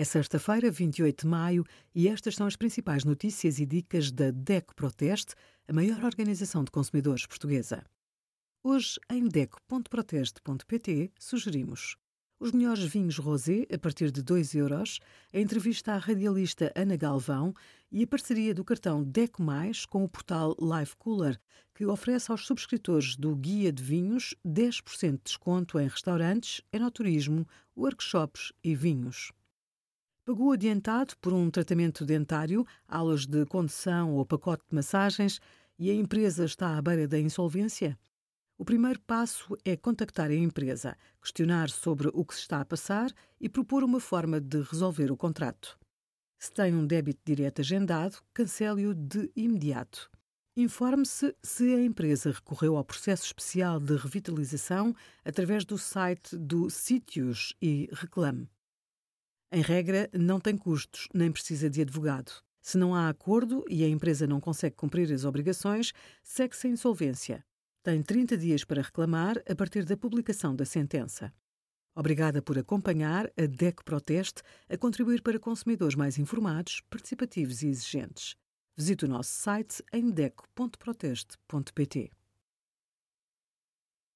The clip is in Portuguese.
É sexta-feira, 28 de maio, e estas são as principais notícias e dicas da DECO Proteste, a maior organização de consumidores portuguesa. Hoje, em DECO.proteste.pt, sugerimos os melhores vinhos rosé a partir de 2 euros, a entrevista à radialista Ana Galvão e a parceria do cartão DECO Mais com o portal Life Cooler, que oferece aos subscritores do Guia de Vinhos 10% de desconto em restaurantes, enoturismo, workshops e vinhos. Pagou adiantado por um tratamento dentário, aulas de condução ou pacote de massagens e a empresa está à beira da insolvência? O primeiro passo é contactar a empresa, questionar sobre o que se está a passar e propor uma forma de resolver o contrato. Se tem um débito direto agendado, cancele-o de imediato. Informe-se se a empresa recorreu ao processo especial de revitalização através do site do Sítios e reclame. Em regra, não tem custos nem precisa de advogado. Se não há acordo e a empresa não consegue cumprir as obrigações, segue-se a insolvência. Tem 30 dias para reclamar a partir da publicação da sentença. Obrigada por acompanhar a DEC Proteste a contribuir para consumidores mais informados, participativos e exigentes. Visite o nosso site em deco.proteste.pt.